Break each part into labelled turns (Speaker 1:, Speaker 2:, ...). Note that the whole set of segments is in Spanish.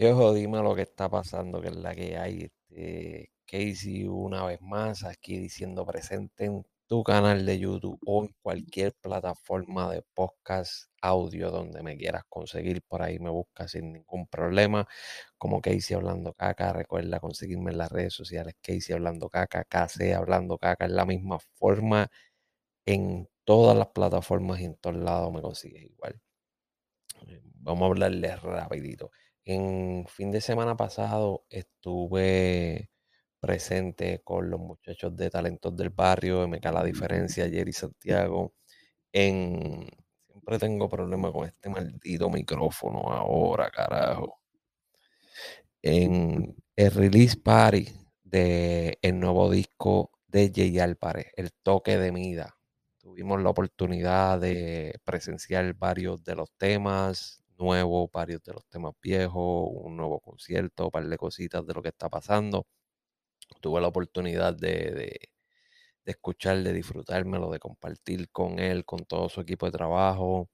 Speaker 1: Yo dime lo que está pasando, que es la que hay. Este, Casey una vez más aquí diciendo presente en tu canal de YouTube o en cualquier plataforma de podcast audio donde me quieras conseguir. Por ahí me buscas sin ningún problema. Como Casey Hablando Caca. Recuerda conseguirme en las redes sociales Casey Hablando Caca, KC Hablando Caca. Es la misma forma en todas las plataformas y en todos lados me consigues igual. Vamos a hablarle rapidito. En fin de semana pasado estuve presente con los muchachos de Talentos del Barrio, MK La Diferencia, Jerry Santiago. En... Siempre tengo problemas con este maldito micrófono ahora, carajo. En el release party de el nuevo disco de Jay Álvarez, El Toque de Mida. Tuvimos la oportunidad de presenciar varios de los temas, nuevo, varios de los temas viejos, un nuevo concierto, un par de cositas de lo que está pasando. Tuve la oportunidad de, de, de escuchar, de disfrutármelo, de compartir con él, con todo su equipo de trabajo.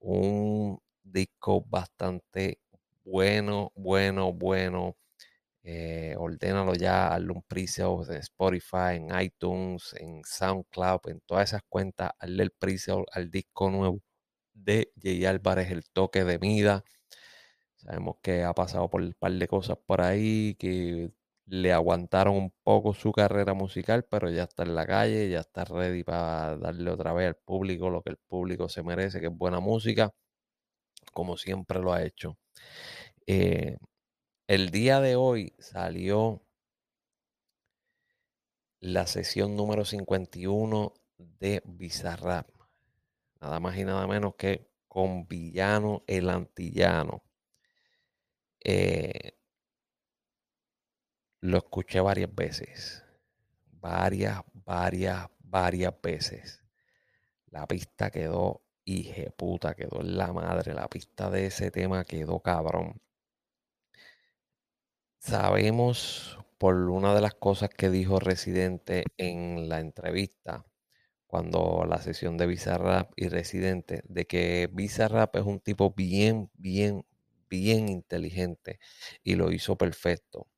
Speaker 1: Un disco bastante bueno, bueno, bueno. Eh, ordénalo ya, hazle un pre-sale en Spotify, en iTunes, en SoundCloud, en todas esas cuentas, hazle el pre-sale al disco nuevo de Jay Álvarez, el toque de mida. Sabemos que ha pasado por un par de cosas por ahí que le aguantaron un poco su carrera musical, pero ya está en la calle, ya está ready para darle otra vez al público lo que el público se merece, que es buena música, como siempre lo ha hecho. Eh, el día de hoy salió la sesión número 51 de Bizarrap nada más y nada menos que con Villano el Antillano. Eh, lo escuché varias veces, varias, varias, varias veces. La pista quedó puta, quedó en la madre. La pista de ese tema quedó cabrón. Sabemos por una de las cosas que dijo Residente en la entrevista cuando la sesión de Bizarrap y Residente, de que Bizarrap es un tipo bien, bien, bien inteligente y lo hizo perfecto.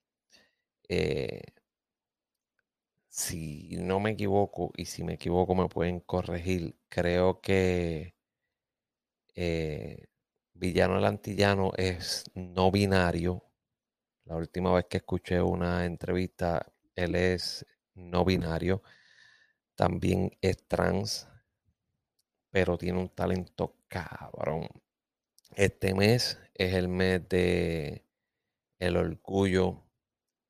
Speaker 1: Eh, si no me equivoco, y si me equivoco me pueden corregir, creo que eh, Villano el Antillano es no binario. La última vez que escuché una entrevista, él es no binario también es trans, pero tiene un talento cabrón. Este mes es el mes de el orgullo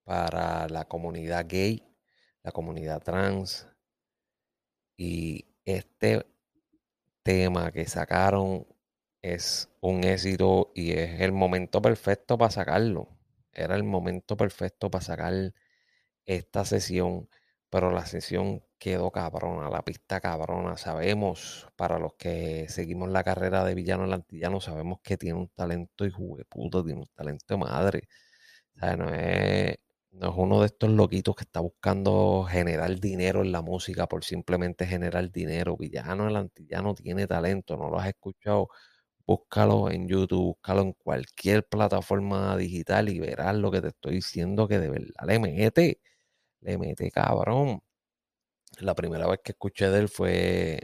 Speaker 1: para la comunidad gay, la comunidad trans. Y este tema que sacaron es un éxito y es el momento perfecto para sacarlo. Era el momento perfecto para sacar esta sesión, pero la sesión quedó cabrona, la pista cabrona. Sabemos, para los que seguimos la carrera de Villano el Antillano, sabemos que tiene un talento de puta, tiene un talento de madre. no, es, no es uno de estos loquitos que está buscando generar dinero en la música por simplemente generar dinero. Villano el Antillano tiene talento, no lo has escuchado. Búscalo en YouTube, búscalo en cualquier plataforma digital y verás lo que te estoy diciendo que de verdad le mete, le mete cabrón. La primera vez que escuché de él fue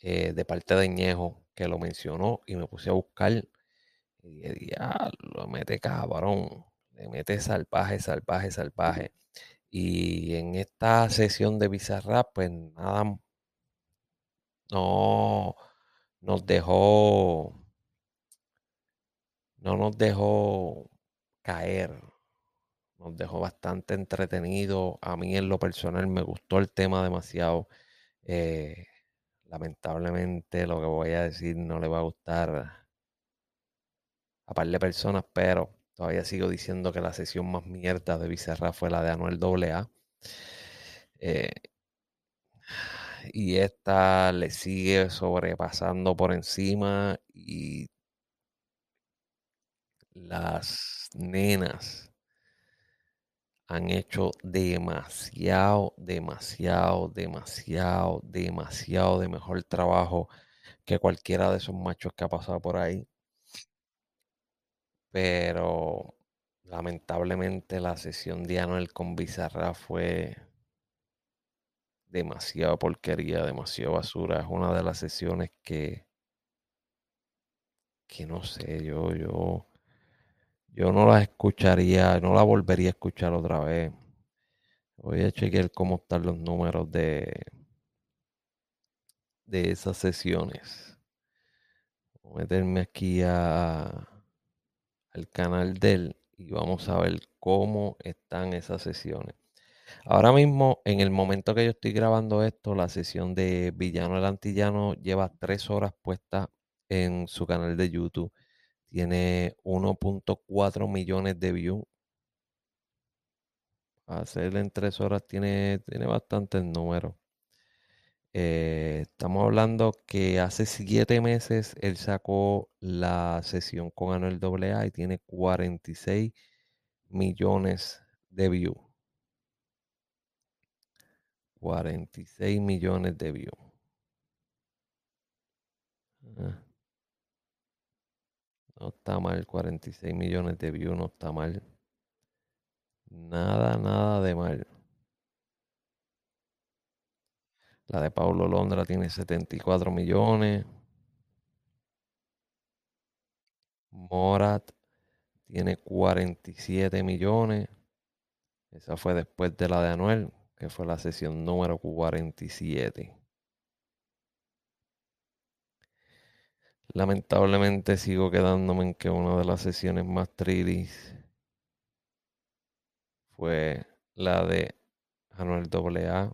Speaker 1: eh, de parte de Ñejo, que lo mencionó y me puse a buscar. Y dije, lo mete cabrón, le mete salvaje, salvaje, salvaje. Y en esta sesión de Bizarrap, pues nada, no nos dejó, no nos dejó caer nos dejó bastante entretenido. A mí en lo personal me gustó el tema demasiado. Eh, lamentablemente lo que voy a decir no le va a gustar a par de personas, pero todavía sigo diciendo que la sesión más mierda de Bizarra fue la de Anuel AA. Eh, y esta le sigue sobrepasando por encima y las nenas han hecho demasiado, demasiado, demasiado, demasiado de mejor trabajo que cualquiera de esos machos que ha pasado por ahí. Pero lamentablemente la sesión de Anuel con Bizarra fue demasiada porquería, demasiada basura. Es una de las sesiones que, que no sé, yo, yo, yo no la escucharía, no la volvería a escuchar otra vez. Voy a chequear cómo están los números de, de esas sesiones. Voy a meterme aquí a, al canal de él y vamos a ver cómo están esas sesiones. Ahora mismo, en el momento que yo estoy grabando esto, la sesión de Villano el Antillano lleva tres horas puesta en su canal de YouTube. Tiene 1.4 millones de views. Hacerle en tres horas tiene, tiene bastantes números. Eh, estamos hablando que hace siete meses él sacó la sesión con Anuel AA y tiene 46 millones de views. 46 millones de views. Ah. No está mal, 46 millones de views, no está mal. Nada, nada de mal. La de Paulo Londra tiene 74 millones. Morat tiene 47 millones. Esa fue después de la de Anuel, que fue la sesión número 47. Lamentablemente sigo quedándome en que una de las sesiones más tristes fue la de Anuel AA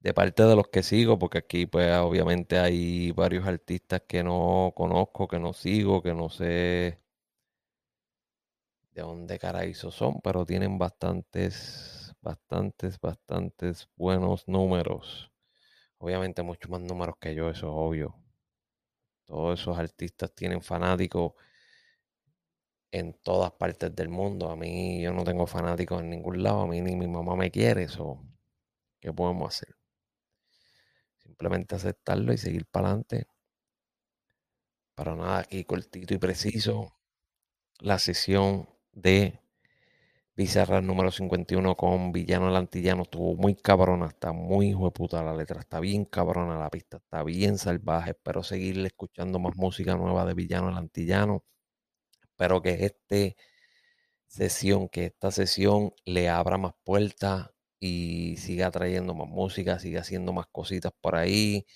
Speaker 1: de parte de los que sigo, porque aquí pues obviamente hay varios artistas que no conozco, que no sigo, que no sé de dónde carajo son, pero tienen bastantes, bastantes, bastantes buenos números. Obviamente mucho más números que yo, eso es obvio. Todos esos artistas tienen fanáticos en todas partes del mundo. A mí yo no tengo fanáticos en ningún lado, a mí ni mi mamá me quiere, eso. ¿Qué podemos hacer? Simplemente aceptarlo y seguir para adelante. Para nada, aquí cortito y preciso. La sesión de Bizarra número 51 con Villano el Antillano estuvo muy cabrona, está muy hijo de puta la letra, está bien cabrona la pista, está bien salvaje. Espero seguirle escuchando más música nueva de Villano el Antillano. Espero que este sesión, que esta sesión le abra más puertas y siga trayendo más música, siga haciendo más cositas por ahí,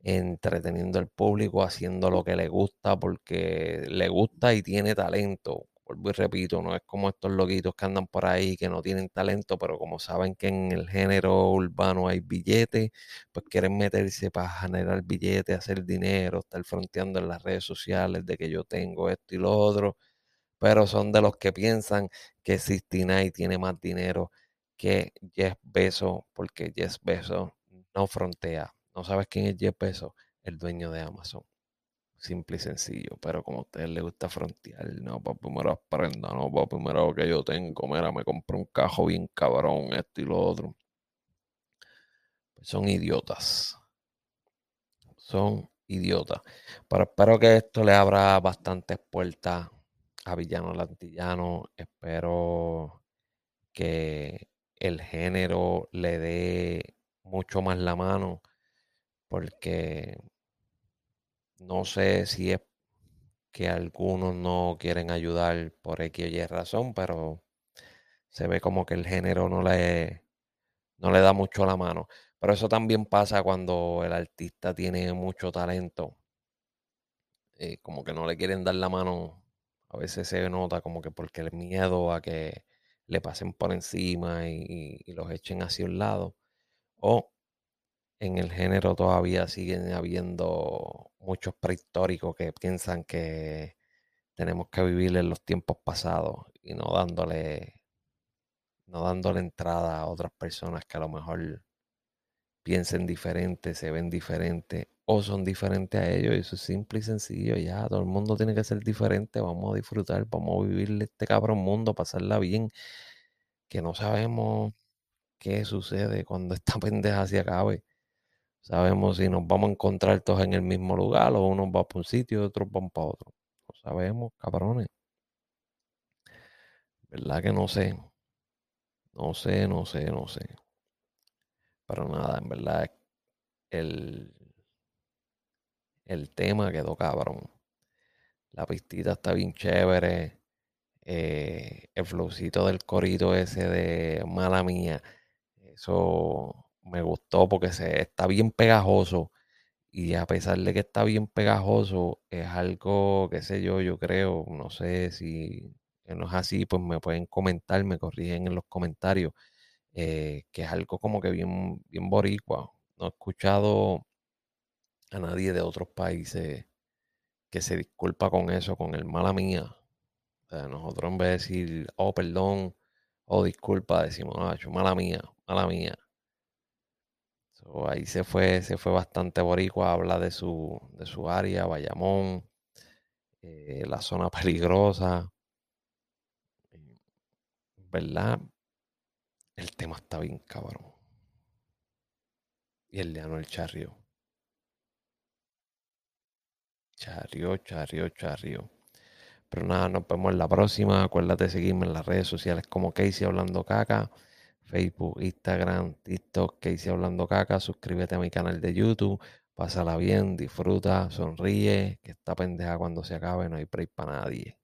Speaker 1: entreteniendo al público, haciendo lo que le gusta porque le gusta y tiene talento. Vuelvo y repito, no es como estos loquitos que andan por ahí que no tienen talento, pero como saben que en el género urbano hay billetes, pues quieren meterse para generar billetes, hacer dinero, estar fronteando en las redes sociales de que yo tengo esto y lo otro, pero son de los que piensan que y tiene más dinero que Jeff Bezos, porque Jeff Bezos no frontea. ¿No sabes quién es Jeff Bezos? El dueño de Amazon. Simple y sencillo, pero como a ustedes les gusta frontear, no, para primero aprenda, no, para primero que yo tengo, mira, me compré un cajo bien cabrón, esto y lo otro. Pues son idiotas. Son idiotas. Pero espero que esto le abra bastantes puertas a Villano Lantillano. Espero que el género le dé mucho más la mano, porque no sé si es que algunos no quieren ayudar por X o Y razón, pero se ve como que el género no le, no le da mucho la mano. Pero eso también pasa cuando el artista tiene mucho talento. Eh, como que no le quieren dar la mano. A veces se nota como que porque el miedo a que le pasen por encima y, los echen hacia un lado. O en el género todavía siguen habiendo muchos prehistóricos que piensan que tenemos que vivir en los tiempos pasados y no dándole no dándole entrada a otras personas que a lo mejor piensen diferente, se ven diferente o son diferentes a ellos. Y eso es simple y sencillo. Ya, todo el mundo tiene que ser diferente. Vamos a disfrutar, vamos a vivir este cabrón mundo, pasarla bien. Que no sabemos qué sucede cuando esta pendeja se acabe. Sabemos si nos vamos a encontrar todos en el mismo lugar o unos van para un sitio y otros van para otro. No sabemos, cabrones. ¿Verdad que no sé? No sé, no sé, no sé. Pero nada, en verdad, el, el tema quedó cabrón. La pistita está bien chévere. Eh, el flowcito del corito ese de mala mía. Eso me gustó porque se, está bien pegajoso. Y a pesar de que está bien pegajoso, es algo, qué sé yo, yo creo, no sé si no es así, pues me pueden comentar, me corrigen en los comentarios, eh, que es algo como que bien, bien boricua. No he escuchado a nadie de otros países que se disculpa con eso, con el mala mía. Nosotros en vez de decir, oh, perdón, oh, disculpa, decimos, ah, mala mía, mala mía. Ahí se fue, se fue bastante boricua, habla de su, de su área, Bayamón, eh, la zona peligrosa. ¿Verdad? El tema está bien cabrón. Y el de el Charrio. Charrio, charrio, charrio. Pero nada, nos vemos en la próxima. Acuérdate de seguirme en las redes sociales como Casey Hablando Caca. Facebook, Instagram, TikTok, Casey Hablando Caca. Suscríbete a mi canal de YouTube. Pásala bien, disfruta, sonríe. Que esta pendeja cuando se acabe no hay break para nadie.